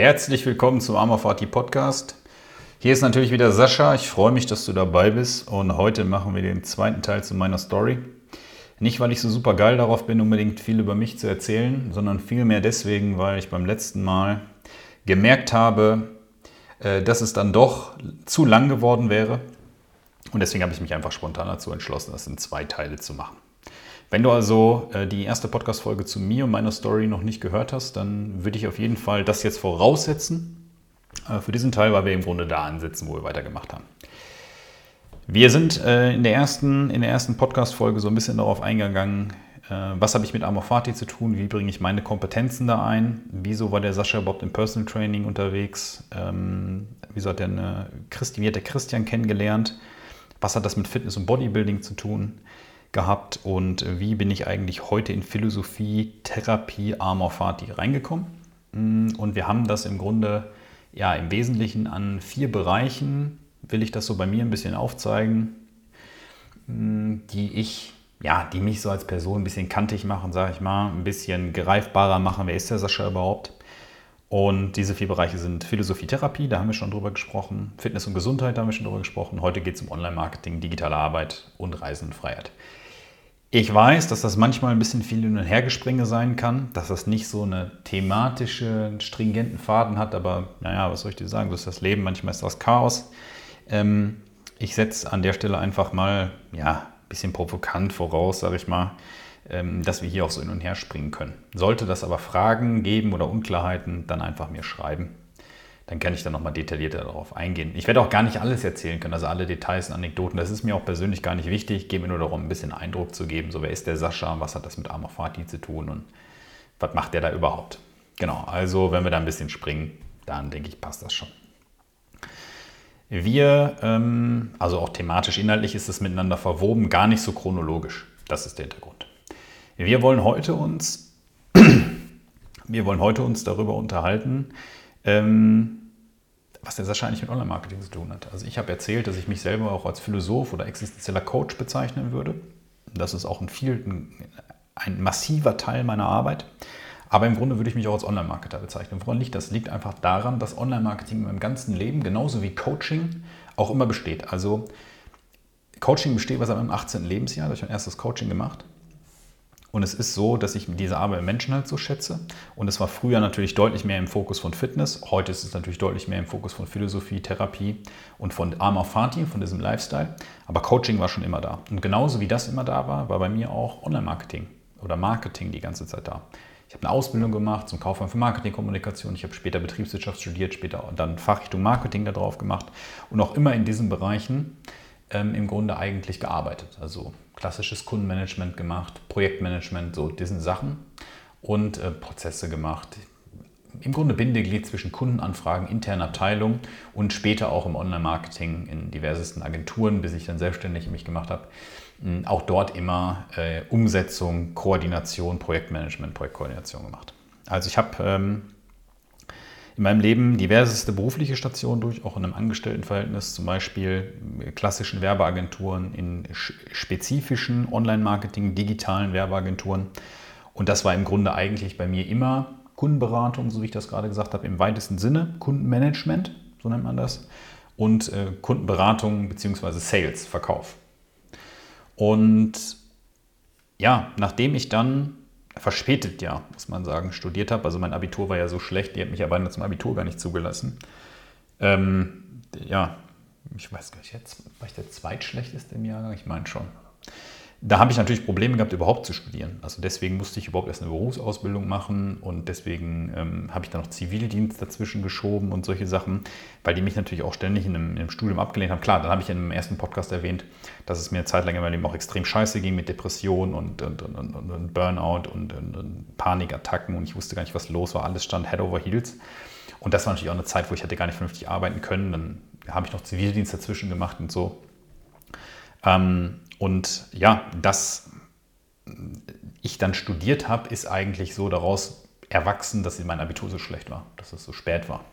Herzlich willkommen zum Amorfati Podcast. Hier ist natürlich wieder Sascha. Ich freue mich, dass du dabei bist. Und heute machen wir den zweiten Teil zu meiner Story. Nicht, weil ich so super geil darauf bin, unbedingt viel über mich zu erzählen, sondern vielmehr deswegen, weil ich beim letzten Mal gemerkt habe, äh, dass es dann doch zu lang geworden wäre. Und deswegen habe ich mich einfach spontan dazu entschlossen, das in zwei Teile zu machen. Wenn du also äh, die erste Podcast-Folge zu mir und meiner Story noch nicht gehört hast, dann würde ich auf jeden Fall das jetzt voraussetzen äh, für diesen Teil, weil wir im Grunde da ansetzen, wo wir weitergemacht haben. Wir sind äh, in der ersten, ersten Podcast-Folge so ein bisschen darauf eingegangen, was habe ich mit Amorfati zu tun, wie bringe ich meine Kompetenzen da ein, wieso war der Sascha überhaupt im Personal Training unterwegs, ähm, wieso hat der, eine, wie hat der Christian kennengelernt, was hat das mit Fitness und Bodybuilding zu tun, gehabt und wie bin ich eigentlich heute in Philosophie, Therapie, Amor Fati reingekommen. Mm, und wir haben das im Grunde ja im Wesentlichen an vier Bereichen, will ich das so bei mir ein bisschen aufzeigen, mm, die ich, ja, die mich so als Person ein bisschen kantig machen, sage ich mal, ein bisschen greifbarer machen, wer ist der Sascha überhaupt. Und diese vier Bereiche sind Philosophie, Therapie, da haben wir schon drüber gesprochen, Fitness und Gesundheit, da haben wir schon drüber gesprochen. Heute geht es um Online-Marketing, digitale Arbeit und Reisen und Freiheit. Ich weiß, dass das manchmal ein bisschen viel hin und hergespringe sein kann, dass das nicht so eine thematische, stringenten Faden hat, aber naja, was soll ich dir sagen, so ist das Leben, manchmal ist das Chaos. Ähm, ich setze an der Stelle einfach mal, ja, ein bisschen provokant voraus, sage ich mal, ähm, dass wir hier auch so hin und her springen können. Sollte das aber Fragen geben oder Unklarheiten, dann einfach mir schreiben dann kann ich dann nochmal detaillierter darauf eingehen. Ich werde auch gar nicht alles erzählen können, also alle Details und Anekdoten. Das ist mir auch persönlich gar nicht wichtig. Ich gehe mir nur darum, ein bisschen Eindruck zu geben. So, wer ist der Sascha? Was hat das mit Amor Fati zu tun? Und was macht der da überhaupt? Genau, also wenn wir da ein bisschen springen, dann denke ich, passt das schon. Wir, ähm, also auch thematisch, inhaltlich ist es miteinander verwoben, gar nicht so chronologisch. Das ist der Hintergrund. Wir wollen heute uns, wir wollen heute uns darüber unterhalten, ähm, was das wahrscheinlich mit Online-Marketing zu tun hat. Also ich habe erzählt, dass ich mich selber auch als Philosoph oder existenzieller Coach bezeichnen würde. Das ist auch ein, viel, ein, ein massiver Teil meiner Arbeit. Aber im Grunde würde ich mich auch als Online-Marketer bezeichnen. Woran liegt das? Liegt einfach daran, dass Online-Marketing in meinem ganzen Leben, genauso wie Coaching, auch immer besteht. Also Coaching besteht seit meinem 18. Lebensjahr, da habe ich mein erstes Coaching gemacht. Und es ist so, dass ich diese Arbeit mit Menschen halt so schätze. Und es war früher natürlich deutlich mehr im Fokus von Fitness. Heute ist es natürlich deutlich mehr im Fokus von Philosophie, Therapie und von Amor Fati, von diesem Lifestyle. Aber Coaching war schon immer da. Und genauso wie das immer da war, war bei mir auch Online-Marketing oder Marketing die ganze Zeit da. Ich habe eine Ausbildung gemacht zum Kaufmann für Marketingkommunikation. Ich habe später Betriebswirtschaft studiert, später dann Fachrichtung Marketing da drauf gemacht und auch immer in diesen Bereichen ähm, im Grunde eigentlich gearbeitet. Also klassisches Kundenmanagement gemacht, Projektmanagement, so diesen Sachen und äh, Prozesse gemacht. Im Grunde Bindeglied zwischen Kundenanfragen, internen Abteilungen und später auch im Online-Marketing in diversesten Agenturen, bis ich dann selbstständig mich gemacht habe. Hm, auch dort immer äh, Umsetzung, Koordination, Projektmanagement, Projektkoordination gemacht. Also ich habe ähm, in meinem Leben diverseste berufliche Stationen durch, auch in einem Angestelltenverhältnis, zum Beispiel klassischen Werbeagenturen, in spezifischen Online-Marketing, digitalen Werbeagenturen. Und das war im Grunde eigentlich bei mir immer Kundenberatung, so wie ich das gerade gesagt habe, im weitesten Sinne, Kundenmanagement, so nennt man das, und äh, Kundenberatung bzw. Sales, Verkauf. Und ja, nachdem ich dann verspätet ja, muss man sagen, studiert habe. Also mein Abitur war ja so schlecht, die hat mich aber zum Abitur gar nicht zugelassen. Ähm, ja, ich weiß gar nicht, jetzt war ich der zweitschlechteste im Jahrgang? Ich meine schon da habe ich natürlich Probleme gehabt, überhaupt zu studieren. Also deswegen musste ich überhaupt erst eine Berufsausbildung machen und deswegen ähm, habe ich dann noch Zivildienst dazwischen geschoben und solche Sachen, weil die mich natürlich auch ständig in einem, in einem Studium abgelehnt haben. Klar, dann habe ich in einem ersten Podcast erwähnt, dass es mir eine Zeit lang in meinem Leben auch extrem scheiße ging mit Depressionen und, und, und, und Burnout und, Panikattacken und ich wusste gar nicht, was los war. Alles stand Head over Heels. Und das war natürlich auch eine Zeit, wo ich hätte gar nicht vernünftig arbeiten können. Dann habe ich noch Zivildienst dazwischen gemacht und so. Ähm, und ja, dass ich dann studiert habe, ist eigentlich so daraus erwachsen, dass mein Abitur so schlecht war, dass es so spät war.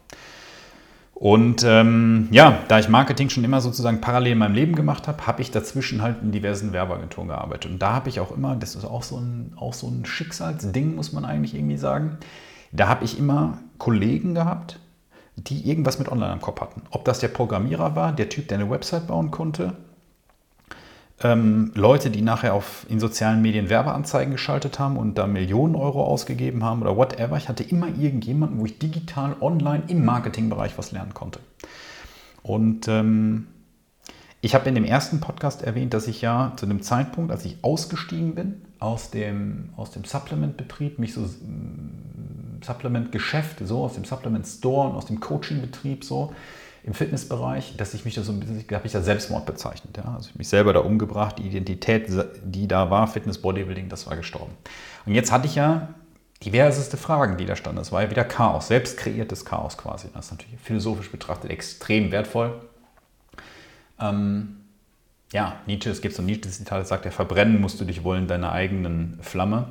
Und ähm, ja, da ich Marketing schon immer sozusagen parallel in meinem Leben gemacht habe, habe ich dazwischen halt in diversen Werbeagenturen gearbeitet. Und da habe ich auch immer, das ist auch so ein, auch so ein Schicksalsding, muss man eigentlich irgendwie sagen, Da habe ich immer Kollegen gehabt, die irgendwas mit Online am Kopf hatten. Ob das der Programmierer war, der Typ, der eine Website bauen konnte, ähm, Leute, die nachher auf, in sozialen Medien Werbeanzeigen geschaltet haben und da Millionen Euro ausgegeben haben oder whatever. Ich hatte immer irgendjemanden, wo ich digital online im Marketingbereich was lernen konnte. Und ähm, ich habe in dem ersten Podcast erwähnt, dass ich ja zu dem Zeitpunkt, als ich ausgestiegen bin aus dem, aus dem Supplement-Betrieb, mich so mm, Supplement-Geschäft, so aus dem Supplement-Store und aus dem Coaching-Betrieb so, im Fitnessbereich, dass ich mich da so ein bisschen, habe ich ja Selbstmord bezeichnet. Ja? Also ich mich selber da umgebracht, die Identität, die da war, Fitness, Bodybuilding, das war gestorben. Und jetzt hatte ich ja diverseste Fragen, die da standen. Das war ja wieder Chaos, selbst kreiertes Chaos quasi. Das ist natürlich philosophisch betrachtet extrem wertvoll. Ähm, ja, Nietzsche, es gibt so ein Nietzsche-Zitat, das sagt, ja, verbrennen musst du dich wollen deiner eigenen Flamme.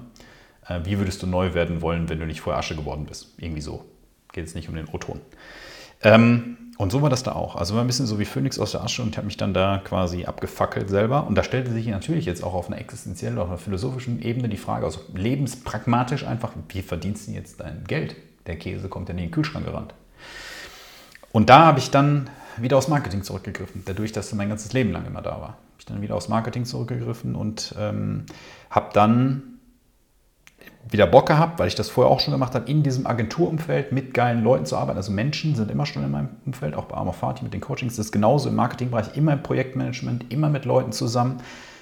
Äh, wie würdest du neu werden wollen, wenn du nicht vorher Asche geworden bist? Irgendwie so. Geht es nicht um den O-Ton. Ähm, und so war das da auch. Also war ein bisschen so wie Phönix aus der Asche und habe mich dann da quasi abgefackelt selber. Und da stellte sich natürlich jetzt auch auf einer existenziellen, auf einer philosophischen Ebene die Frage, also lebenspragmatisch einfach, wie verdienst du jetzt dein Geld? Der Käse kommt ja in den Kühlschrank gerannt. Und da habe ich dann wieder aufs Marketing zurückgegriffen, dadurch, dass mein ganzes Leben lang immer da war. Habe ich dann wieder aufs Marketing zurückgegriffen und ähm, habe dann wieder Bock gehabt, weil ich das vorher auch schon gemacht habe, in diesem Agenturumfeld mit geilen Leuten zu arbeiten. Also Menschen sind immer schon in meinem Umfeld, auch bei Arma Fati mit den Coachings. Das ist genauso im Marketingbereich, immer im Projektmanagement, immer mit Leuten zusammen,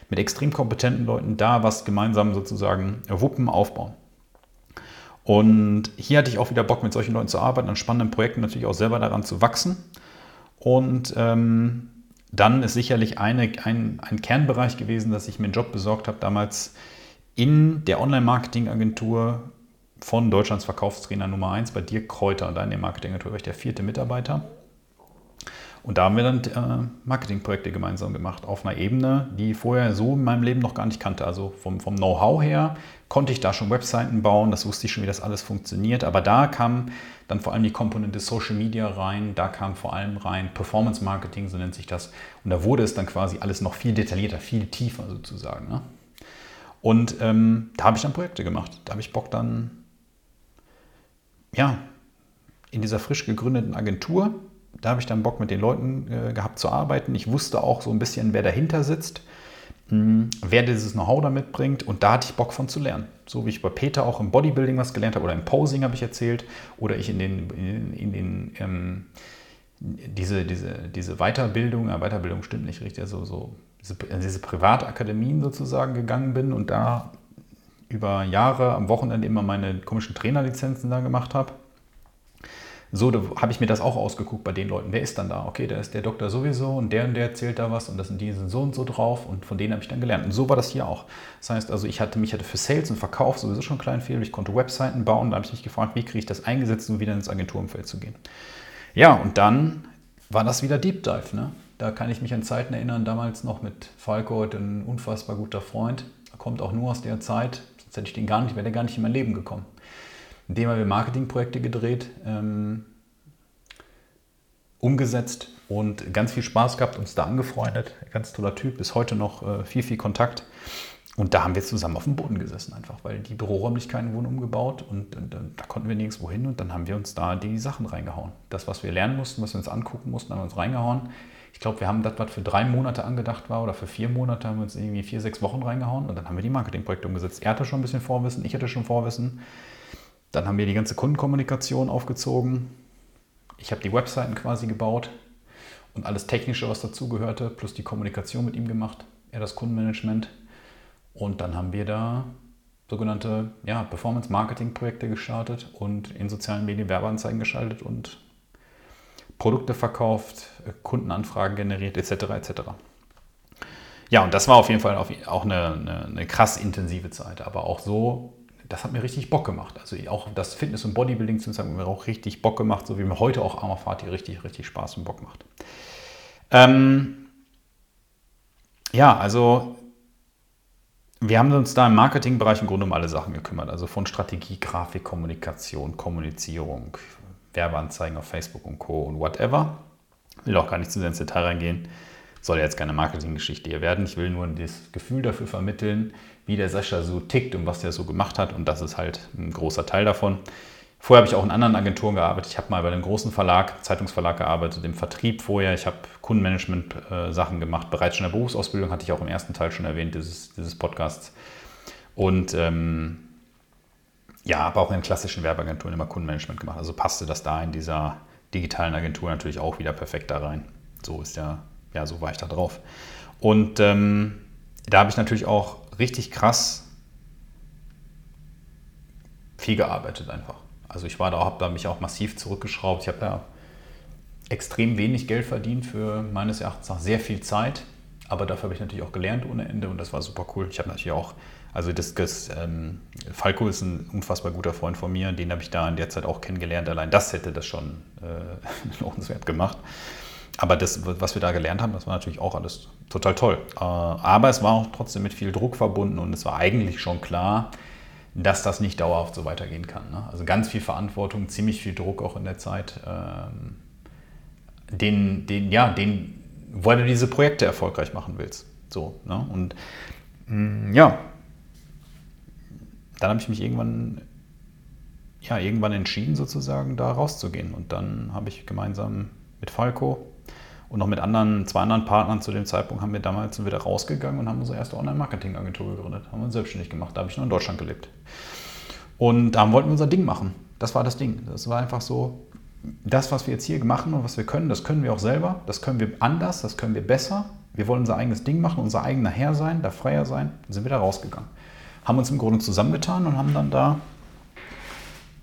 mit extrem kompetenten Leuten, da was gemeinsam sozusagen wuppen, aufbauen. Und hier hatte ich auch wieder Bock, mit solchen Leuten zu arbeiten, an spannenden Projekten natürlich auch selber daran zu wachsen. Und ähm, dann ist sicherlich eine, ein, ein Kernbereich gewesen, dass ich mir einen Job besorgt habe, damals in der Online-Marketing-Agentur von Deutschlands Verkaufstrainer Nummer 1 bei dir Kräuter, deine Marketingagentur, war ich der vierte Mitarbeiter. Und da haben wir dann äh, Marketingprojekte gemeinsam gemacht, auf einer Ebene, die ich vorher so in meinem Leben noch gar nicht kannte. Also vom, vom Know-how her konnte ich da schon Webseiten bauen, das wusste ich schon, wie das alles funktioniert. Aber da kam dann vor allem die Komponente Social Media rein, da kam vor allem rein Performance Marketing, so nennt sich das. Und da wurde es dann quasi alles noch viel detaillierter, viel tiefer sozusagen. Ne? Und ähm, da habe ich dann Projekte gemacht. Da habe ich Bock dann, ja, in dieser frisch gegründeten Agentur, da habe ich dann Bock mit den Leuten äh, gehabt zu arbeiten. Ich wusste auch so ein bisschen, wer dahinter sitzt, mh, hm, wer dieses Know-how da mitbringt und da hatte ich Bock von zu lernen. So wie ich bei Peter auch im Bodybuilding was gelernt habe oder im Posing habe ich erzählt oder ich in den, in, in den ähm, diese, diese, diese Weiterbildung, ja, Weiterbildung stimmt nicht richtig, also so diese, in diese Privatakademien sozusagen gegangen bin und da über Jahre am Wochenende immer meine komischen Trainerlizenzen da gemacht habe. So habe ich mir das auch ausgeguckt bei den Leuten. Wer ist dann da? Okay, da ist der Doktor sowieso und der und der erzählt da was und das sind die sind so und so drauf und von denen habe ich dann gelernt. Und so war das hier auch. Das heißt also, ich hatte mich hatte für Sales und Verkauf sowieso schon klein viel. Ich konnte Webseiten bauen. Da habe ich mich gefragt, wie kriege ich das eingesetzt, um wieder ins Agenturumfeld zu gehen. Ja, und dann war das wieder Deep Dive. Ne? Da kann ich mich an Zeiten erinnern, damals noch mit Falco, ein unfassbar guter Freund. Er kommt auch nur aus der Zeit, sonst hätte ich den gar nicht, wäre der gar nicht in mein Leben gekommen. In dem haben wir Marketingprojekte gedreht, ähm, umgesetzt und ganz viel Spaß gehabt, uns da angefreundet. Ganz toller Typ, bis heute noch äh, viel, viel Kontakt. Und da haben wir zusammen auf dem Boden gesessen einfach, weil die Büroräumlichkeiten wurden umgebaut und, und, und, da konnten wir nirgendwo hin und dann haben wir uns da die Sachen reingehauen. Das, was wir lernen mussten, was wir uns angucken mussten, haben wir uns reingehauen ich glaube, wir haben das, was für drei Monate angedacht war oder für vier Monate, haben wir uns irgendwie vier, sechs Wochen reingehauen und dann haben wir die Marketingprojekte umgesetzt. Er hatte schon ein bisschen Vorwissen, ich hatte schon Vorwissen. Dann haben wir die ganze Kundenkommunikation aufgezogen. Ich habe die Webseiten quasi gebaut und alles Technische, was dazugehörte, plus die Kommunikation mit ihm gemacht. Er das Kundenmanagement. Und dann haben wir da sogenannte ja, Performance-Marketing-Projekte gestartet und in sozialen Medien Werbeanzeigen geschaltet und Produkte verkauft, Kundenanfragen generiert, etc. etc. Ja, und das war auf jeden Fall auch eine, eine, eine krass intensive Zeit, aber auch so, das hat mir richtig Bock gemacht. Also auch das Fitness- und Bodybuilding zu sagen, mir auch richtig Bock gemacht, so wie mir heute auch Armer Fati richtig, richtig Spaß und Bock macht. Ähm, ja, also wir haben uns da im Marketingbereich im Grunde um alle Sachen gekümmert. Also von Strategie, Grafik, Kommunikation, Kommunizierung, Werbeanzeigen auf Facebook und Co. und whatever. Will auch gar nicht zu sehr ins Detail reingehen. Soll jetzt keine Marketinggeschichte hier werden. Ich will nur das Gefühl dafür vermitteln, wie der Sascha so tickt und was der so gemacht hat. Und das ist halt ein großer Teil davon. Vorher habe ich auch in anderen Agenturen gearbeitet. Ich habe mal bei einem großen Verlag, Zeitungsverlag gearbeitet, im Vertrieb vorher. Ich habe Kundenmanagement-Sachen gemacht. Bereits schon in der Berufsausbildung hatte ich auch im ersten Teil schon erwähnt, dieses, dieses Podcasts. Und ähm, ja, habe auch in klassischen Werbeagenturen immer Kundenmanagement gemacht. Also passte das da in dieser digitalen Agentur natürlich auch wieder perfekt da rein. So ist ja, ja, so war ich da drauf. Und ähm, da habe ich natürlich auch richtig krass viel gearbeitet einfach. Also ich war da, habe da mich auch massiv zurückgeschraubt. Ich habe da extrem wenig Geld verdient für meines Erachtens nach sehr viel Zeit. Aber dafür habe ich natürlich auch gelernt ohne Ende und das war super cool. Ich habe natürlich auch, also das, das ähm, Falco ist ein unfassbar guter Freund von mir, den habe ich da in der Zeit auch kennengelernt. Allein das hätte das schon äh, lohnenswert gemacht. Aber das, was wir da gelernt haben, das war natürlich auch alles total toll. Äh, aber es war auch trotzdem mit viel Druck verbunden und es war eigentlich schon klar, dass das nicht dauerhaft so weitergehen kann. Ne? Also ganz viel Verantwortung, ziemlich viel Druck auch in der Zeit. Ähm, den, den, ja, den, weil du diese Projekte erfolgreich machen willst. So, ne? Und mh, mm, ja, dann habe ich mich irgendwann, ja, irgendwann entschieden, sozusagen da rauszugehen. Und dann habe ich gemeinsam mit Falco und noch mit anderen, zwei anderen Partnern zu dem Zeitpunkt haben wir damals wieder rausgegangen und haben unsere erste Online-Marketing-Agentur gegründet. Haben uns selbstständig gemacht. Da habe ich noch in Deutschland gelebt. Und da wollten wir unser Ding machen. Das war das Ding. Das war einfach so, das, was wir jetzt hier machen und was wir können, das können wir auch selber. Das können wir anders, das können wir besser. Wir wollen unser eigenes Ding machen, unser eigener Herr sein, da freier sein. Dann sind wir da rausgegangen. Haben uns im Grunde zusammengetan und haben dann da,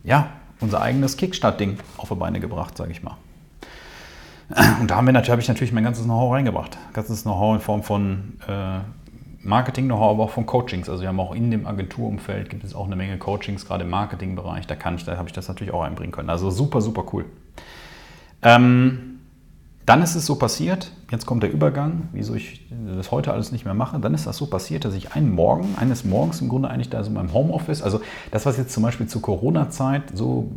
ja, unser eigenes Kickstart-Ding auf die Beine gebracht, sage ich mal. Und da haben wir natürlich, habe ich natürlich mein ganzes Know-how reingebracht. Ganzes Know-how in Form von äh, Marketing-Know-how, aber auch von Coachings. Also wir haben auch in dem Agenturumfeld gibt es auch eine Menge Coachings, gerade im Marketingbereich. Da kann ich, da habe ich das natürlich auch einbringen können. Also super, super cool. Ähm, dann ist es so passiert, jetzt kommt der Übergang, wieso ich das heute alles nicht mehr mache. Dann ist das so passiert, dass ich einen Morgen, eines Morgens im Grunde eigentlich da so in meinem Homeoffice, also das, was jetzt zum Beispiel zur Corona-Zeit so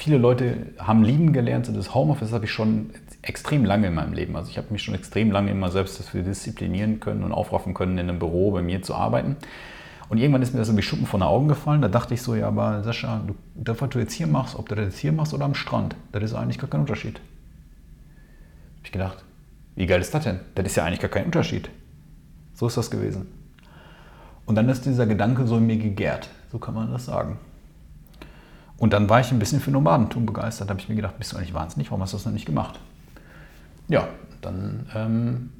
viele Leute haben lieben gelernt, so das Homeoffice habe ich schon extrem lange in meinem Leben. Also ich habe mich schon extrem lange immer selbst dafür disziplinieren können und aufraffen können, in einem Büro bei mir zu arbeiten. Und irgendwann ist mir das so wie Schuppen von den Augen gefallen. Da dachte ich so, ja, aber Sascha, du, das, was du jetzt hier machst, ob du das jetzt hier machst oder am Strand, das ist eigentlich gar kein Unterschied habe ich gedacht, wie geil ist das denn? Das ist ja eigentlich gar kein Unterschied. So ist das gewesen. Und dann ist dieser Gedanke so in mir gegärt, so kann man das sagen. Und dann war ich ein bisschen für Nomadentum begeistert. Da habe ich mir gedacht, bist du eigentlich wahnsinnig, warum hast du das noch nicht gemacht? Ja, dann ähm,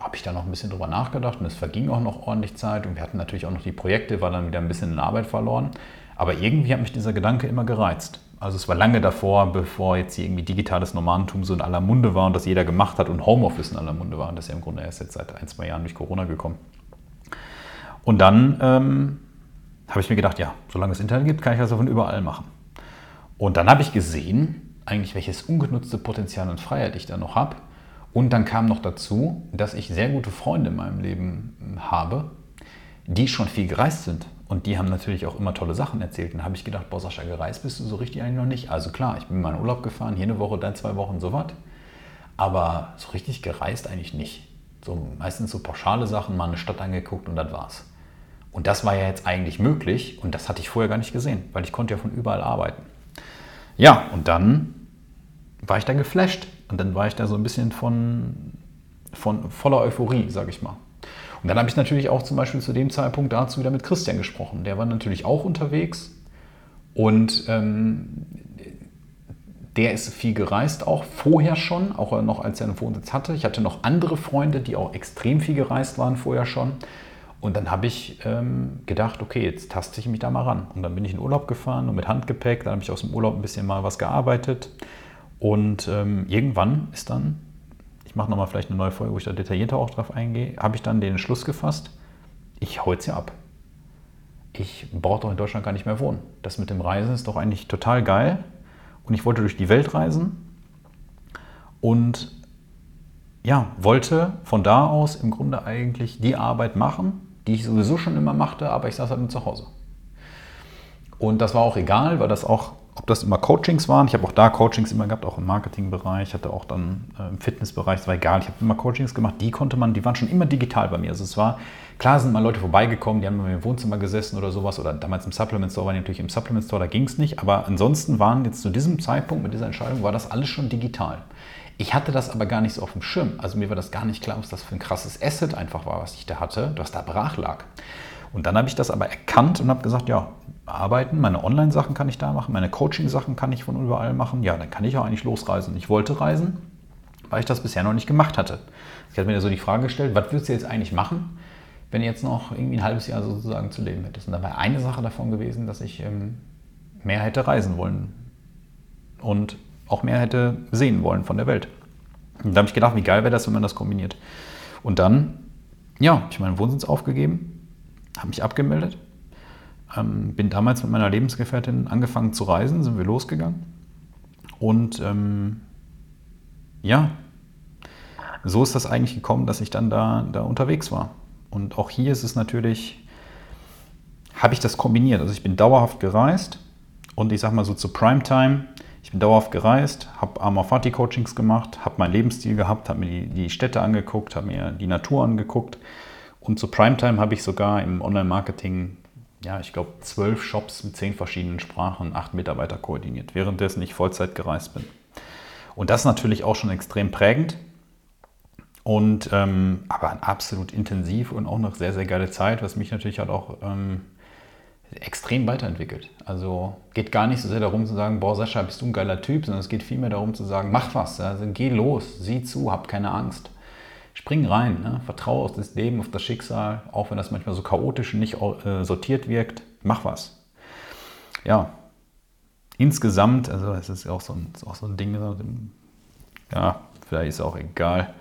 habe ich da noch ein bisschen drüber nachgedacht und es verging auch noch ordentlich Zeit und wir hatten natürlich auch noch die Projekte, war dann wieder ein bisschen in Arbeit verloren. Aber irgendwie hat mich dieser Gedanke immer gereizt. Also es war lange davor, bevor jetzt irgendwie digitales Nomadentum so in aller Munde war und das jeder gemacht hat und Homeoffice in aller Munde war. Und das ist ja im Grunde erst jetzt seit ein, zwei Jahren durch Corona gekommen. Und dann ähm, habe ich mir gedacht, ja, solange es Internet gibt, kann ich das von überall machen. Und dann habe ich gesehen, eigentlich welches ungenutzte Potenzial und Freiheit ich da noch habe. Und dann kam noch dazu, dass ich sehr gute Freunde in meinem Leben habe, die schon viel gereist sind. Und die haben natürlich auch immer tolle Sachen erzählt. Und da habe ich gedacht, boah, Sascha, gereist bist du so richtig eigentlich noch nicht. Also klar, ich bin mal in Urlaub gefahren, hier eine Woche, dann zwei Wochen, so was. Aber so richtig gereist eigentlich nicht. So meistens so pauschale Sachen, mal eine Stadt angeguckt und das war's. Und das war ja jetzt eigentlich möglich und das hatte ich vorher gar nicht gesehen, weil ich konnte ja von überall arbeiten. Ja, und dann war ich da geflasht und dann war ich da so ein bisschen von, von voller Euphorie, sage ich mal. Und dann habe ich natürlich auch zum Beispiel zu dem Zeitpunkt dazu wieder mit Christian gesprochen. Der war natürlich auch unterwegs und ähm, der ist viel gereist, auch vorher schon, auch noch als er einen Wohnsitz hatte. Ich hatte noch andere Freunde, die auch extrem viel gereist waren vorher schon. Und dann habe ich ähm, gedacht, okay, jetzt taste ich mich da mal ran. Und dann bin ich in Urlaub gefahren und mit Handgepäck, dann habe ich aus dem Urlaub ein bisschen mal was gearbeitet. Und ähm, irgendwann ist dann ich mache nochmal vielleicht eine neue Folge, wo ich da detaillierter auch drauf eingehe, habe ich dann den Entschluss gefasst, ich hau jetzt hier ab. Ich brauche doch in Deutschland gar nicht mehr wohnen. Das mit dem Reisen ist doch eigentlich total geil. Und ich wollte durch die Welt reisen und ja, wollte von da aus im Grunde eigentlich die Arbeit machen, die ich sowieso schon immer machte, aber ich saß halt nur zu Hause. Und das war auch egal, weil das auch ob das immer Coachings waren. Ich habe auch da Coachings immer gehabt, auch im Marketingbereich, hatte auch dann äh, im Fitnessbereich, es war egal. Ich habe immer Coachings gemacht, die konnte man, die waren schon immer digital bei mir. Also es war, klar sind mal Leute vorbeigekommen, die haben bei mir im Wohnzimmer gesessen oder sowas oder damals im Supplement Store, waren die natürlich im Supplement Store, da ging es nicht. Aber ansonsten waren jetzt zu diesem Zeitpunkt mit dieser Entscheidung, war das alles schon digital. Ich hatte das aber gar nicht so auf dem Schirm. Also mir war das gar nicht klar, was das für ein krasses Asset einfach war, was ich da hatte, was da brach lag. Und dann habe ich das aber erkannt und habe gesagt, ja, arbeiten, meine Online-Sachen kann ich da machen, meine Coaching-Sachen kann ich von überall machen. Ja, dann kann ich auch eigentlich losreisen. Ich wollte reisen, weil ich das bisher noch nicht gemacht hatte. Ich hatte mir so die Frage gestellt, was würdest du jetzt eigentlich machen, wenn du jetzt noch irgendwie ein halbes Jahr sozusagen zu leben hättest? Und da war eine Sache davon gewesen, dass ich ähm, mehr hätte reisen wollen und auch mehr hätte sehen wollen von der Welt. Und da habe ich gedacht, wie geil wäre das, wenn man das kombiniert. Und dann, ja, habe ich meinen Wohnsitz aufgegeben, habe mich abgemeldet, ähm, bin damals mit meiner Lebensgefährtin angefangen zu reisen, sind wir losgegangen. Und ähm, ja, so ist das eigentlich gekommen, dass ich dann da, da unterwegs war. Und auch hier ist es natürlich, habe ich das kombiniert. Also ich bin dauerhaft gereist und ich sage mal so zu Primetime, ich bin dauerhaft gereist, habe Amorfati-Coachings gemacht, habe meinen Lebensstil gehabt, habe mir die, die Städte angeguckt, habe mir die Natur angeguckt und zu Primetime habe ich sogar im Online-Marketing, ja, ich glaube, zwölf Shops mit zehn verschiedenen Sprachen, acht Mitarbeiter koordiniert, währenddessen ich Vollzeit gereist bin. Und das ist natürlich auch schon extrem prägend. Und ähm, aber absolut intensiv und auch noch sehr, sehr geile Zeit, was mich natürlich halt auch ähm, extrem weiterentwickelt. Also geht gar nicht so sehr darum zu sagen, boah, Sascha, bist du ein geiler Typ, sondern es geht vielmehr darum zu sagen, mach was, also geh los, sieh zu, hab keine Angst spring rein, ne? vertraue auf das Leben, auf das Schicksal, auch wenn das manchmal so chaotisch und nicht äh, sortiert wirkt, mach was. Ja, insgesamt, also es ist auch so ein, auch so ein Ding, ja, vielleicht ist auch egal.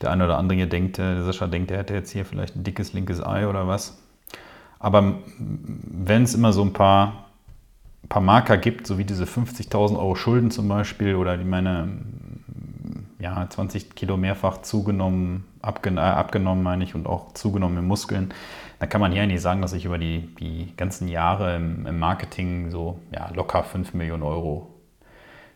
Der eine oder andere hier denkt, äh, der Sascha denkt, der hätte jetzt hier vielleicht ein dickes linkes Ei oder was. Aber wenn es immer so ein paar, paar Marker gibt, so wie diese 50.000 Euro Schulden zum Beispiel oder die meine ja, 20 Kilo mehrfach zugenommen, abgen äh, abgenommen meine ich, und auch zugenommen in Muskeln, dann kann man hier eigentlich sagen, dass ich über die, die ganzen Jahre im, im Marketing so ja, locker 5 Millionen Euro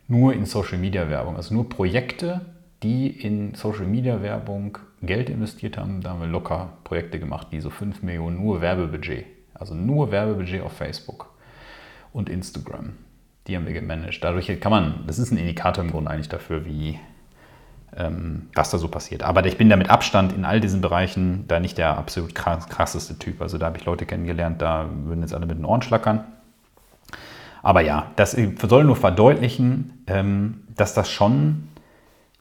nur in Social Media Werbung, also nur Projekte, die in Social Media Werbung Geld investiert haben, da haben wir locker Projekte gemacht, die so 5 Millionen nur Werbebudget, also nur Werbebudget auf Facebook und Instagram. Die haben wir gemanagt. Dadurch kann man, das ist ein Indikator im Grunde eigentlich dafür, wie, ähm, was da so passiert. Aber ich bin da mit Abstand in all diesen Bereichen da nicht der absolut krasseste Typ. Also da habe ich Leute kennengelernt, da würden jetzt alle mit den Ohren schlackern. Aber ja, das soll nur verdeutlichen, ähm, dass das schon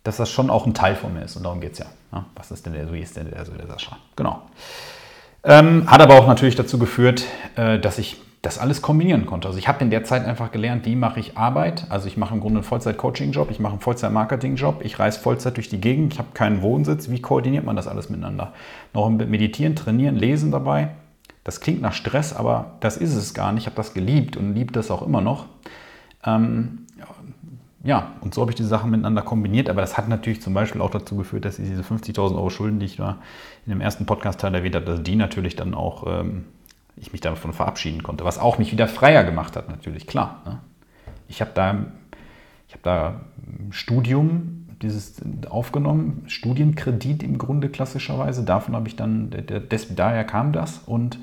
dass das schon auch ein Teil von mir ist. Und darum geht es ja. Was ist denn der, wie ist denn der, so der Sascha? Genau. Ähm, hat aber auch natürlich dazu geführt, äh, dass ich das alles kombinieren konnte. Also ich habe in der Zeit einfach gelernt, wie mache ich Arbeit. Also ich mache im Grunde einen Vollzeit-Coaching-Job, ich mache einen Vollzeit-Marketing-Job, ich reise Vollzeit durch die Gegend, ich habe keinen Wohnsitz. Wie koordiniert man das alles miteinander? Noch meditieren, trainieren, lesen dabei. Das klingt nach Stress, aber das ist es gar nicht. Ich habe das geliebt und liebe das auch immer noch. Ähm, ja, und so habe ich die Sachen miteinander kombiniert. Aber das hat natürlich zum Beispiel auch dazu geführt, dass diese 50.000 Euro Schulden, die ich da in dem ersten Podcast-Teil erwähnt habe, dass die natürlich dann auch ähm, ich mich davon verabschieden konnte, was auch mich wieder freier gemacht hat, natürlich, klar. Ne? Ich habe da, hab da Studium dieses aufgenommen, Studienkredit im Grunde klassischerweise, davon habe ich dann, des, daher kam das und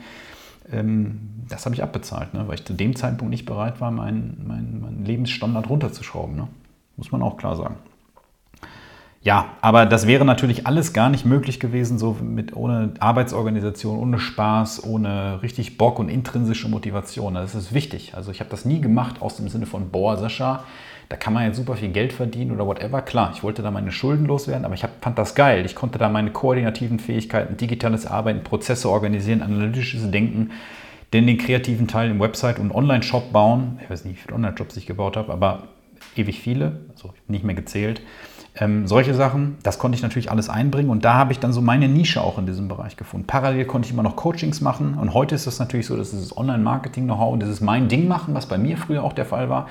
das habe ich abbezahlt, ne? weil ich zu dem Zeitpunkt nicht bereit war, meinen mein, mein Lebensstandard runterzuschrauben. Ne? Muss man auch klar sagen. Ja, aber das wäre natürlich alles gar nicht möglich gewesen, so mit ohne Arbeitsorganisation, ohne Spaß, ohne richtig Bock und intrinsische Motivation. Das ist wichtig. Also ich habe das nie gemacht aus dem Sinne von, boah, Sascha, da kann man jetzt super viel Geld verdienen oder whatever. Klar, ich wollte da meine Schulden loswerden, aber ich hab, fand das geil. Ich konnte da meine koordinativen Fähigkeiten, digitales Arbeiten, Prozesse organisieren, analytisches Denken, denn den kreativen Teil im Website- und Online-Shop bauen. Ich weiß nicht, wie viele Online-Shops ich gebaut habe, aber ewig viele, also nicht mehr gezählt. Ähm, solche Sachen, das konnte ich natürlich alles einbringen und da habe ich dann so meine Nische auch in diesem Bereich gefunden. Parallel konnte ich immer noch Coachings machen und heute ist es natürlich so, dass dieses Online-Marketing-Know-how und dieses mein Ding machen, was bei mir früher auch der Fall war,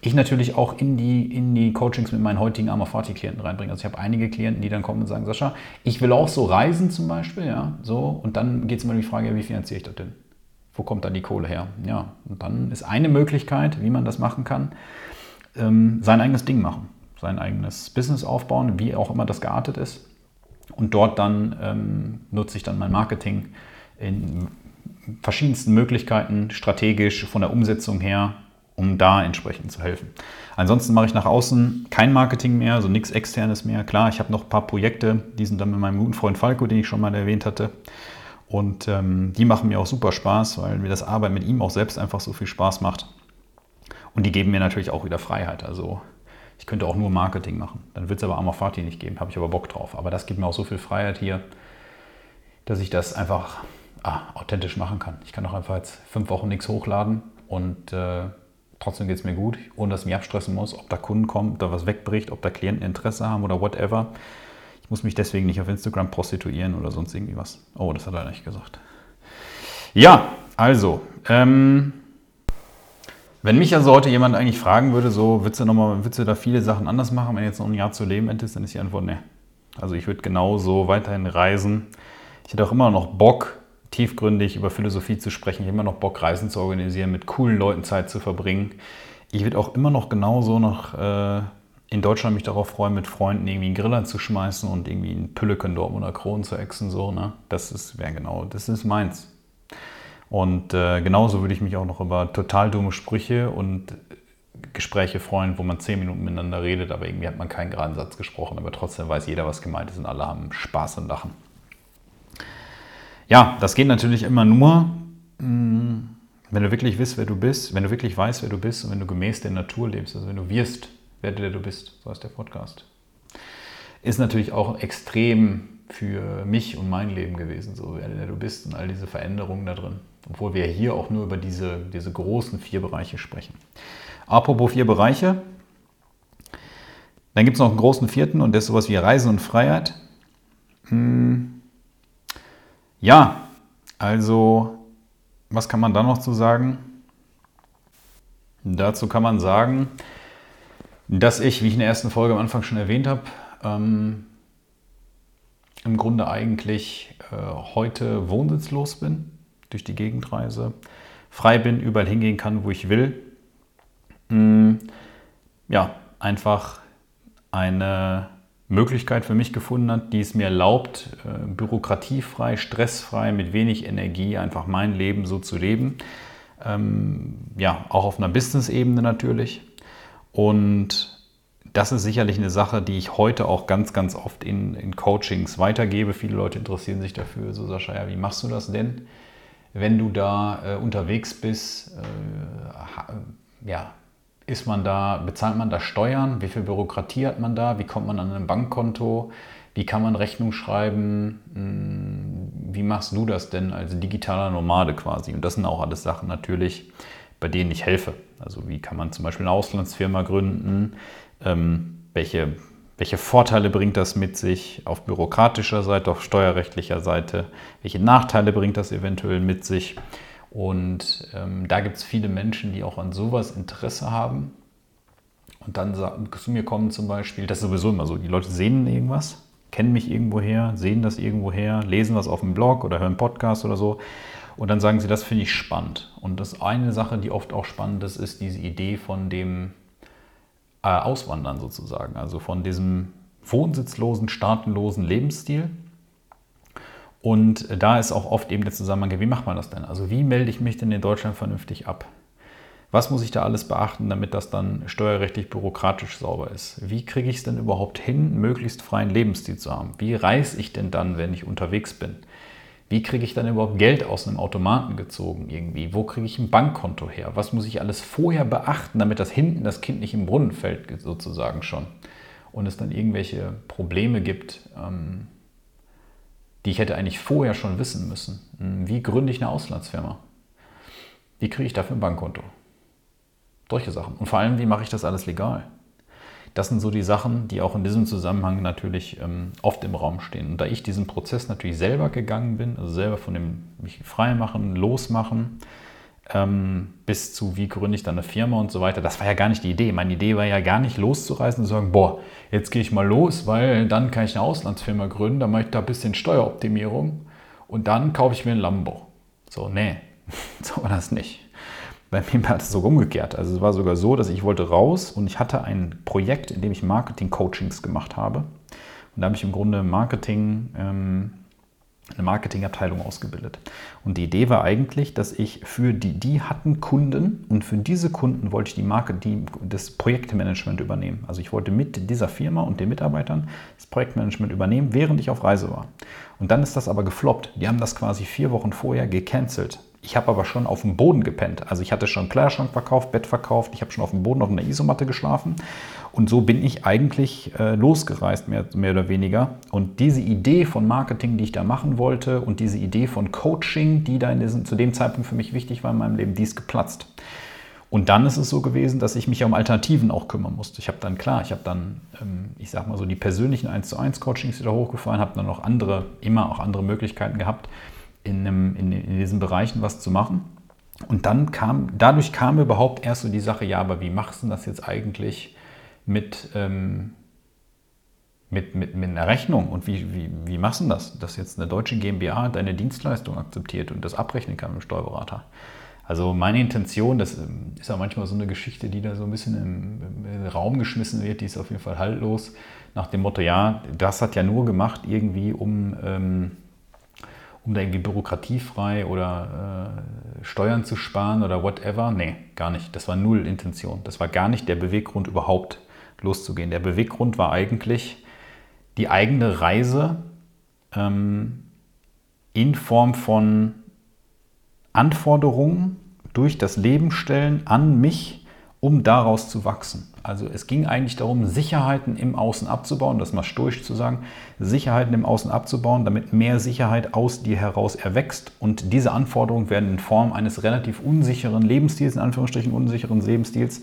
ich natürlich auch in die, in die Coachings mit meinen heutigen Amorfati-Klienten reinbringe. Also ich habe einige Klienten, die dann kommen und sagen, Sascha, ich will auch so reisen zum Beispiel, ja, so und dann geht es immer um die Frage, wie finanziere ich das denn? Wo kommt dann die Kohle her? Ja, und dann ist eine Möglichkeit, wie man das machen kann, ähm, sein eigenes Ding machen, sein eigenes Business aufbauen, wie auch immer das geartet ist. Und dort dann ähm, nutze ich dann mein Marketing in verschiedensten Möglichkeiten, strategisch, von der Umsetzung her, um da entsprechend zu helfen. Ansonsten mache ich nach außen kein Marketing mehr, also nichts externes mehr. Klar, ich habe noch ein paar Projekte, die sind dann mit meinem guten Freund Falco, den ich schon mal erwähnt hatte. Und ähm, die machen mir auch super Spaß, weil mir das Arbeiten mit ihm auch selbst einfach so viel Spaß macht. Und die geben mir natürlich auch wieder Freiheit. Also ich könnte auch nur Marketing machen. Dann wird es aber Amorfati nicht geben, habe ich aber Bock drauf. Aber das gibt mir auch so viel Freiheit hier, dass ich das einfach ah, authentisch machen kann. Ich kann auch einfach jetzt fünf Wochen nichts hochladen und äh, trotzdem geht es mir gut, ohne dass ich mich abstressen muss, ob da Kunden kommen, ob da was wegbricht, ob da Klienten Interesse haben oder whatever. Ich muss mich deswegen nicht auf Instagram prostituieren oder sonst irgendwie was. Oh, das hat er nicht gesagt. Ja, also, ähm, wenn mich also heute jemand eigentlich fragen würde, so, würdest du, noch mal, würdest du da viele Sachen anders machen, wenn jetzt noch ein Jahr zu leben hättest, dann ist die Antwort ne. Also ich würde genauso weiterhin reisen. Ich hätte auch immer noch Bock, tiefgründig über Philosophie zu sprechen. Ich habe immer noch Bock, Reisen zu organisieren, mit coolen Leuten Zeit zu verbringen. Ich würde auch immer noch genauso noch äh, in Deutschland mich darauf freuen, mit Freunden irgendwie einen Griller zu schmeißen und irgendwie einen Pülleken Dortmunder Kronen zu exen. So, ne? Das wäre genau, das ist meins. Und äh, genauso würde ich mich auch noch über total dumme Sprüche und Gespräche freuen, wo man zehn Minuten miteinander redet, aber irgendwie hat man keinen geraden Satz gesprochen, aber trotzdem weiß jeder, was gemeint ist und alle haben Spaß und Lachen. Ja, das geht natürlich immer nur, mm, wenn du wirklich weißt, wer du bist, wenn du wirklich weißt, wer du bist und wenn du gemäß der Natur lebst, also wenn du wirst, wer du bist, so heißt der Podcast. Ist natürlich auch extrem für mich und mein Leben gewesen, so wer du bist und all diese Veränderungen da drin. Obwohl wir hier auch nur über diese, diese großen vier Bereiche sprechen. Apropos vier Bereiche, dann gibt es noch einen großen vierten und das ist sowas wie Reisen und Freiheit. Hm. Ja, also, was kann man da noch zu sagen? Dazu kann man sagen, dass ich, wie ich in der ersten Folge am Anfang schon erwähnt habe, ähm, im Grunde eigentlich äh, heute wohnsitzlos bin, durch die Gegendreise, frei bin, überall hingehen kann, wo ich will. Mm, ja, einfach eine Möglichkeit für mich gefunden hat, die es mir erlaubt, äh, bürokratiefrei, stressfrei, mit wenig Energie einfach mein Leben so zu leben. Ähm, ja, auch auf einer Business-Ebene natürlich. Und das ist sicherlich eine Sache, die ich heute auch ganz, ganz oft in, in Coachings weitergebe. Viele Leute interessieren sich dafür. So, Sascha, ja, wie machst du das denn, wenn du da äh, unterwegs bist? Äh, ja, ist man da, bezahlt man da Steuern? Wie viel Bürokratie hat man da? Wie kommt man an ein Bankkonto? Wie kann man Rechnung schreiben? Hm, wie machst du das denn als digitaler Nomade quasi? Und das sind auch alles Sachen natürlich, bei denen ich helfe. Also wie kann man zum Beispiel eine Auslandsfirma gründen? Ähm, welche, welche Vorteile bringt das mit sich auf bürokratischer Seite, auf steuerrechtlicher Seite? Welche Nachteile bringt das eventuell mit sich? Und ähm, da gibt es viele Menschen, die auch an sowas Interesse haben und dann zu mir kommen zum Beispiel, das ist sowieso immer so, die Leute sehen irgendwas, kennen mich irgendwoher, sehen das irgendwoher, lesen was auf dem Blog oder hören Podcast oder so und dann sagen sie, das finde ich spannend. Und das eine Sache, die oft auch spannend ist, ist diese Idee von dem äh, Auswandern sozusagen, also von diesem wohnsitzlosen, staatenlosen Lebensstil und da ist auch oft eben der Zusammenhang, wie macht man das denn? Also wie melde ich mich denn in Deutschland vernünftig ab? Was muss ich da alles beachten, damit das dann steuerrechtlich bürokratisch sauber ist? Wie kriege ich es denn überhaupt hin, möglichst freien Lebensstil zu haben? Wie reise ich denn dann, wenn ich unterwegs bin? Wie kriege ich dann überhaupt Geld aus einem Automaten gezogen irgendwie? Wo kriege ich ein Bankkonto her? Was muss ich alles vorher beachten, damit das hinten das Kind nicht im Brunnen fällt, sozusagen schon? Und es dann irgendwelche Probleme gibt, ähm, die ich hätte eigentlich vorher schon wissen müssen. Hm, wie gründe ich eine Auslandsfirma? Wie kriege ich dafür ein Bankkonto? Solche Sachen. Und vor allem, wie mache ich das alles legal? Das sind so die Sachen, die auch in diesem Zusammenhang natürlich ähm, oft im Raum stehen. Und da ich diesen Prozess natürlich selber gegangen bin, also selber von dem mich frei machen, losmachen, ähm, bis zu wie gründe ich dann eine Firma und so weiter. Das war ja gar nicht die Idee. Meine Idee war ja gar nicht loszureisen und zu sagen, boah, jetzt gehe ich mal los, weil dann kann ich eine Auslandsfirma gründen, dann mache ich da ein bisschen Steueroptimierung und dann kaufe ich mir ein Lambo. So, nee, so war das nicht. Bei mir war das sogar umgekehrt. Also es war sogar so, dass ich wollte raus und ich hatte ein Projekt, in dem ich Marketing-Coachings gemacht habe. Und da habe ich im Grunde Marketing, ähm, eine Marketingabteilung ausgebildet. Und die Idee war eigentlich, dass ich für die, die hatten Kunden und für diese Kunden wollte ich die Marke, die, das Projektmanagement übernehmen. Also ich wollte mit dieser Firma und den Mitarbeitern das Projektmanagement übernehmen, während ich auf Reise war. Und dann ist das aber gefloppt. Die haben das quasi vier Wochen vorher gecancelt. Ich habe aber schon auf dem Boden gepennt. Also ich hatte schon Kleiderschrank verkauft, Bett verkauft, ich habe schon auf dem Boden auf einer Isomatte geschlafen. Und so bin ich eigentlich äh, losgereist, mehr, mehr oder weniger. Und diese Idee von Marketing, die ich da machen wollte und diese Idee von Coaching, die da in diesem, zu dem Zeitpunkt für mich wichtig war in meinem Leben, die ist geplatzt. Und dann ist es so gewesen, dass ich mich um Alternativen auch kümmern musste. Ich habe dann, klar, ich habe dann, ähm, ich sag mal so, die persönlichen 1 zu 1 Coachings wieder hochgefahren, habe dann noch andere, immer auch andere Möglichkeiten gehabt, in, einem, in, in diesen Bereichen was zu machen. Und dann kam, dadurch kam überhaupt erst so die Sache, ja, aber wie machst du das jetzt eigentlich mit, ähm, mit, mit, mit einer Rechnung? Und wie, wie, wie machst du das, dass jetzt eine deutsche GmbH deine Dienstleistung akzeptiert und das abrechnen kann mit dem Steuerberater? Also meine Intention, das ähm, ist ja manchmal so eine Geschichte, die da so ein bisschen im, im, Raum geschmissen wird, die ist auf jeden Fall haltlos, nach dem Motto, ja, das hat ja nur gemacht irgendwie, um... Ähm, um da irgendwie bürokratiefrei oder äh, Steuern zu sparen oder whatever. Nee, gar nicht. Das war null Intention. Das war gar nicht der Beweggrund, überhaupt loszugehen. Der Beweggrund war eigentlich die eigene Reise ähm, in Form von Anforderungen durch das Leben stellen an mich, um daraus zu wachsen. Also es ging eigentlich darum, Sicherheiten im Außen abzubauen, das mal stoisch zu sagen, Sicherheiten im Außen abzubauen, damit mehr Sicherheit aus dir heraus erwächst. Und diese Anforderungen werden in Form eines relativ unsicheren Lebensstils, in Anführungsstrichen unsicheren Lebensstils,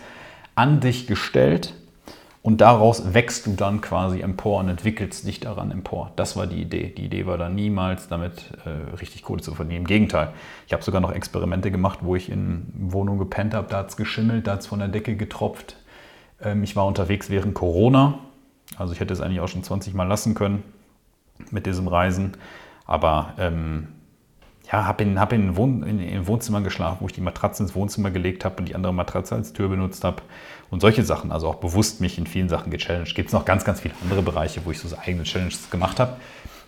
an dich gestellt. Und daraus wächst du dann quasi empor und entwickelst dich daran empor. Das war die Idee. Die Idee war dann niemals damit äh, richtig Kohle zu verdienen. Im Gegenteil. Ich habe sogar noch Experimente gemacht, wo ich in Wohnungen gepennt habe. Da hat es geschimmelt, da hat es von der Decke getropft. Ähm, ich war unterwegs während Corona. Also ich hätte es eigentlich auch schon 20 Mal lassen können mit diesem Reisen. Aber ähm, ja, habe in, hab in, Wohn, in, in Wohnzimmern geschlafen, wo ich die Matratze ins Wohnzimmer gelegt habe und die andere Matratze als Tür benutzt habe. Und solche Sachen, also auch bewusst mich in vielen Sachen gechallenged. Gibt es noch ganz, ganz viele andere Bereiche, wo ich so eigene Challenges gemacht habe,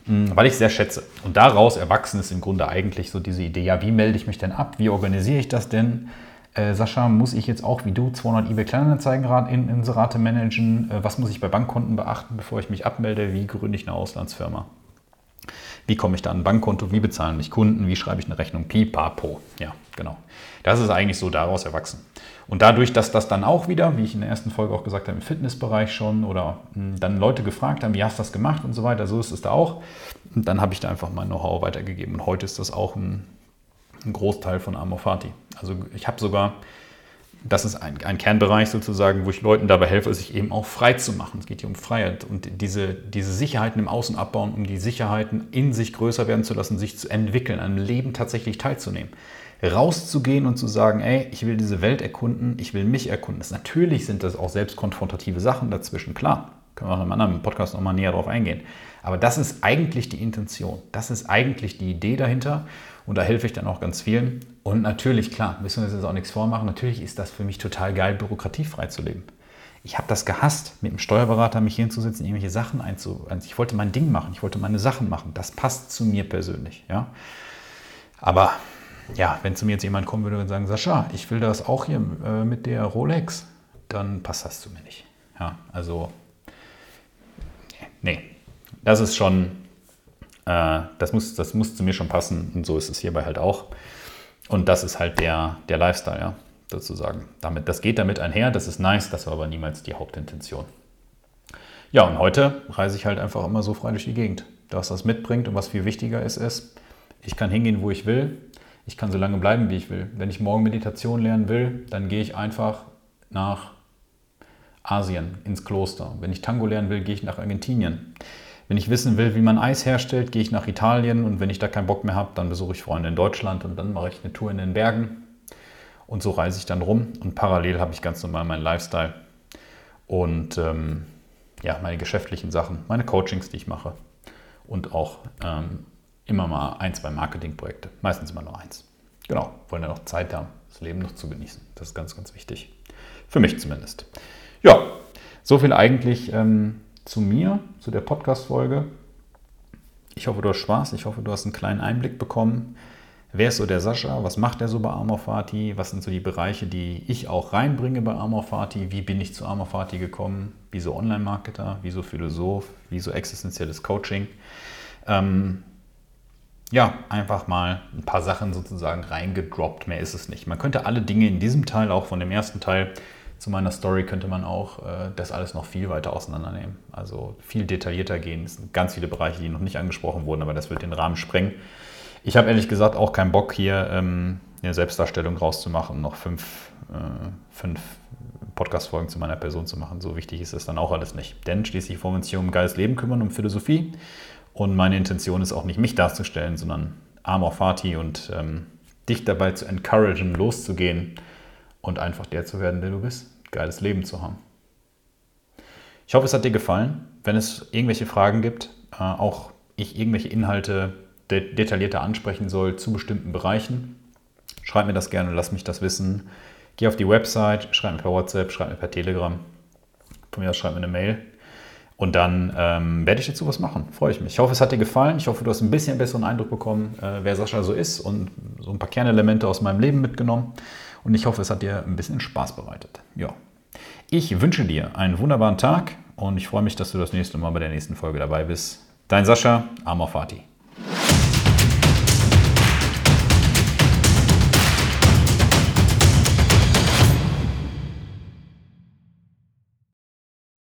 hm, weil ich sehr schätze. Und daraus erwachsen ist im Grunde eigentlich so diese Idee, ja, wie melde ich mich denn ab? Wie organisiere ich das denn? Äh, Sascha, muss ich jetzt auch wie du 200 eBay Kleinanzeigen-Inserate managen? Äh, was muss ich bei Bankkonten beachten, bevor ich mich abmelde? Wie gründe ich eine Auslandsfirma? Wie komme ich da an ein Bankkonto? Wie bezahlen mich Kunden? Wie schreibe ich eine Rechnung? Pipapo. Ja, genau. Das ist eigentlich so daraus erwachsen. Und dadurch, dass das dann auch wieder, wie ich in der ersten Folge auch gesagt habe, im Fitnessbereich schon oder hm, dann Leute gefragt haben, wie hast du das gemacht und so weiter, so ist es da auch. Und dann habe ich da einfach mein Know-how weitergegeben. Und heute ist das auch ein ein Großteil von Amorfati. Also ich habe sogar, das ist ein, ein, Kernbereich sozusagen, wo ich Leuten dabei helfe, sich eben auch frei zu machen. Es geht hier um Freiheit und diese, diese Sicherheiten im Außen abbauen, um die Sicherheiten in sich größer werden zu lassen, sich zu entwickeln, am Leben tatsächlich teilzunehmen. Rauszugehen und zu sagen, ey, ich will diese Welt erkunden, ich will mich erkunden. Das, natürlich sind das auch selbstkonfrontative Sachen dazwischen, klar. Können wir auch in einem anderen Podcast nochmal näher drauf eingehen. Aber das ist eigentlich die Intention. Das ist eigentlich die Idee dahinter. Und da helfe ich dann auch ganz vielen. Und natürlich, klar, müssen wir uns jetzt auch nichts vormachen, natürlich ist das für mich total geil, bürokratiefrei zu leben. Ich habe das gehasst, mit dem Steuerberater mich hinzusetzen, irgendwelche Sachen einzu... Ich wollte mein Ding machen, ich wollte meine Sachen machen. Das passt zu mir persönlich. Ja? Aber ja, wenn zu mir jetzt jemand kommen würde und sagen, Sascha, ich will das auch hier äh, mit der Rolex, dann passt das zu mir nicht. Ja, also, nee, das ist schon äh, das, muss, das muss zu mir schon passen und so ist es hierbei halt auch. Und das ist halt der, der Lifestyle, ja, sozusagen. Damit, das geht damit einher, das ist nice, das war aber niemals die Hauptintention. Ja, und heute reise ich halt einfach immer so frei durch die Gegend. Was das mitbringt und was viel wichtiger ist, ist, ich kann hingehen, wo ich will. Ich kann so lange bleiben, wie ich will. Wenn ich morgen Meditation lernen will, dann gehe ich einfach nach Asien, ins Kloster. Wenn ich Tango lernen will, gehe ich nach Argentinien. Wenn ich wissen will, wie man Eis herstellt, gehe ich nach Italien und wenn ich da keinen Bock mehr habe, dann besuche ich Freunde in Deutschland und dann mache ich eine Tour in den Bergen und so reise ich dann rum und parallel habe ich ganz normal meinen Lifestyle und ähm, ja, meine geschäftlichen Sachen, meine Coachings, die ich mache und auch ähm, immer mal ein, zwei Marketingprojekte, meistens immer nur eins. genau, wollen ja noch Zeit haben, das Leben noch zu genießen. Das ist ganz, ganz wichtig. Für mich zumindest. Ja, so viel eigentlich ähm, zu mir, zu der Podcast-Folge. Ich hoffe, du hast Spaß. Ich hoffe, du hast einen kleinen Einblick bekommen. Wer ist so der Sascha? Was macht er so bei Armor Fati? Was sind so die Bereiche, die ich auch reinbringe bei Armor Fati? Wie bin ich zu Armor Fati gekommen? Wieso Online-Marketer? Wieso Philosoph? Wieso existenzielles Coaching? Ähm, ja, einfach mal ein paar Sachen sozusagen reingedroppt. Mehr ist es nicht. Man könnte alle Dinge in diesem Teil, auch von dem ersten Teil, zu meiner Story könnte man auch äh, das alles noch viel weiter auseinandernehmen. Also viel detaillierter gehen. Es sind ganz viele Bereiche, die noch nicht angesprochen wurden, aber das wird den Rahmen sprengen. Ich habe ehrlich gesagt auch keinen Bock, hier ähm, eine Selbstdarstellung rauszumachen, noch fünf, äh, fünf Podcast-Folgen zu meiner Person zu machen. So wichtig ist es dann auch alles nicht. Denn schließlich wollen wir uns hier um geiles Leben kümmern, um Philosophie. Und meine Intention ist auch nicht mich darzustellen, sondern Amor Fati und ähm, dich dabei zu encouragen, loszugehen und einfach der zu werden, der du bist geiles Leben zu haben. Ich hoffe, es hat dir gefallen. Wenn es irgendwelche Fragen gibt, äh, auch ich irgendwelche Inhalte de detaillierter ansprechen soll zu bestimmten Bereichen, schreib mir das gerne, lass mich das wissen. Geh auf die Website, schreib mir per WhatsApp, schreib mir per Telegram. Von mir aus schreib mir eine Mail. Und dann ähm, werde ich dazu was machen. Freue ich mich. Ich hoffe, es hat dir gefallen. Ich hoffe, du hast ein bisschen besseren Eindruck bekommen, äh, wer Sascha so ist und so ein paar Kernelemente aus meinem Leben mitgenommen. Und ich hoffe, es hat dir ein bisschen Spaß bereitet. Ja. Ich wünsche dir einen wunderbaren Tag und ich freue mich, dass du das nächste Mal bei der nächsten Folge dabei bist. Dein Sascha, Amor Fati.